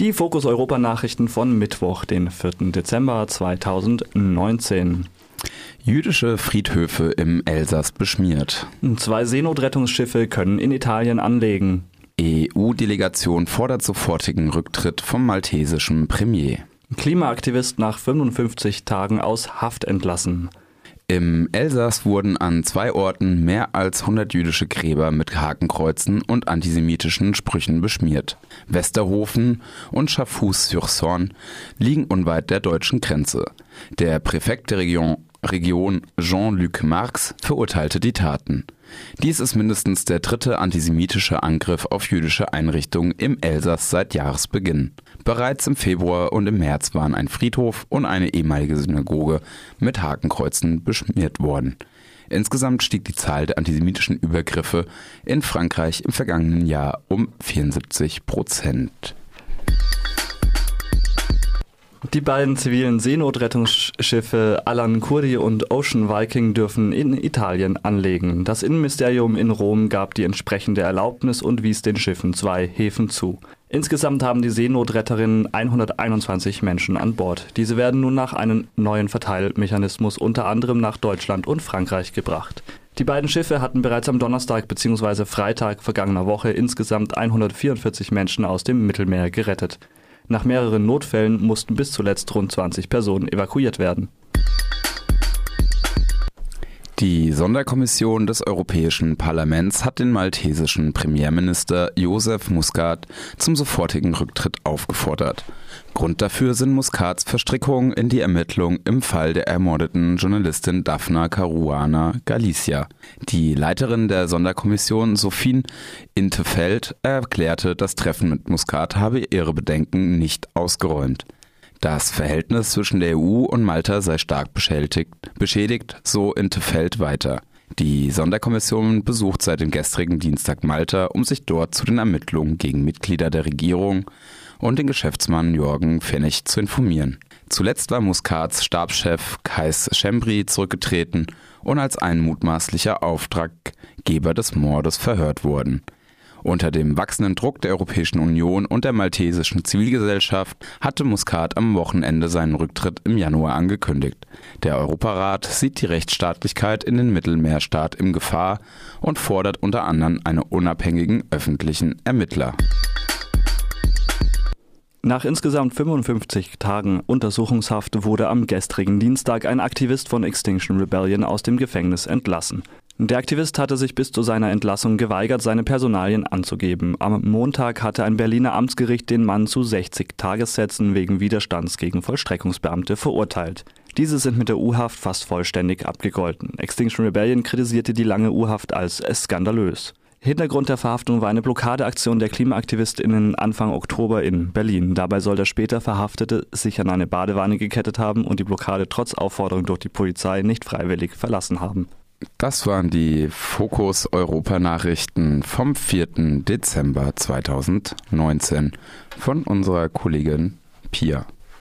Die Fokus Europa Nachrichten von Mittwoch, den 4. Dezember 2019. Jüdische Friedhöfe im Elsass beschmiert. Zwei Seenotrettungsschiffe können in Italien anlegen. EU-Delegation fordert sofortigen Rücktritt vom maltesischen Premier. Klimaaktivist nach 55 Tagen aus Haft entlassen. Im Elsass wurden an zwei Orten mehr als 100 jüdische Gräber mit Hakenkreuzen und antisemitischen Sprüchen beschmiert. Westerhofen und Chafouz-sur-Sorne liegen unweit der deutschen Grenze. Der Präfekt der Region, Region Jean-Luc Marx verurteilte die Taten. Dies ist mindestens der dritte antisemitische Angriff auf jüdische Einrichtungen im Elsass seit Jahresbeginn. Bereits im Februar und im März waren ein Friedhof und eine ehemalige Synagoge mit Hakenkreuzen beschmiert worden. Insgesamt stieg die Zahl der antisemitischen Übergriffe in Frankreich im vergangenen Jahr um 74 Prozent. Die beiden zivilen Seenotrettungsschiffe Alan Kurdi und Ocean Viking dürfen in Italien anlegen. Das Innenministerium in Rom gab die entsprechende Erlaubnis und wies den Schiffen zwei Häfen zu. Insgesamt haben die Seenotretterinnen 121 Menschen an Bord. Diese werden nun nach einem neuen Verteilmechanismus unter anderem nach Deutschland und Frankreich gebracht. Die beiden Schiffe hatten bereits am Donnerstag bzw. Freitag vergangener Woche insgesamt 144 Menschen aus dem Mittelmeer gerettet. Nach mehreren Notfällen mussten bis zuletzt rund 20 Personen evakuiert werden. Die Sonderkommission des Europäischen Parlaments hat den maltesischen Premierminister Josef Muscat zum sofortigen Rücktritt aufgefordert. Grund dafür sind Muscats Verstrickungen in die Ermittlung im Fall der ermordeten Journalistin Daphna Caruana Galicia. Die Leiterin der Sonderkommission Sophie Intefeld erklärte, das Treffen mit Muscat habe ihre Bedenken nicht ausgeräumt. Das Verhältnis zwischen der EU und Malta sei stark beschädigt, beschädigt so Intefeld weiter. Die Sonderkommission besucht seit dem gestrigen Dienstag Malta, um sich dort zu den Ermittlungen gegen Mitglieder der Regierung und den Geschäftsmann Jorgen Pfennig zu informieren. Zuletzt war Muscats Stabschef Kais Schembri zurückgetreten und als ein mutmaßlicher Auftraggeber des Mordes verhört worden. Unter dem wachsenden Druck der Europäischen Union und der maltesischen Zivilgesellschaft hatte Muscat am Wochenende seinen Rücktritt im Januar angekündigt. Der Europarat sieht die Rechtsstaatlichkeit in den Mittelmeerstaat in Gefahr und fordert unter anderem einen unabhängigen öffentlichen Ermittler. Nach insgesamt 55 Tagen Untersuchungshaft wurde am gestrigen Dienstag ein Aktivist von Extinction Rebellion aus dem Gefängnis entlassen. Der Aktivist hatte sich bis zu seiner Entlassung geweigert, seine Personalien anzugeben. Am Montag hatte ein Berliner Amtsgericht den Mann zu 60 Tagessätzen wegen Widerstands gegen Vollstreckungsbeamte verurteilt. Diese sind mit der U-Haft fast vollständig abgegolten. Extinction Rebellion kritisierte die lange U-Haft als skandalös. Hintergrund der Verhaftung war eine Blockadeaktion der KlimaaktivistInnen Anfang Oktober in Berlin. Dabei soll der später Verhaftete sich an eine Badewanne gekettet haben und die Blockade trotz Aufforderung durch die Polizei nicht freiwillig verlassen haben. Das waren die Fokus Europa Nachrichten vom 4. Dezember 2019 von unserer Kollegin Pia.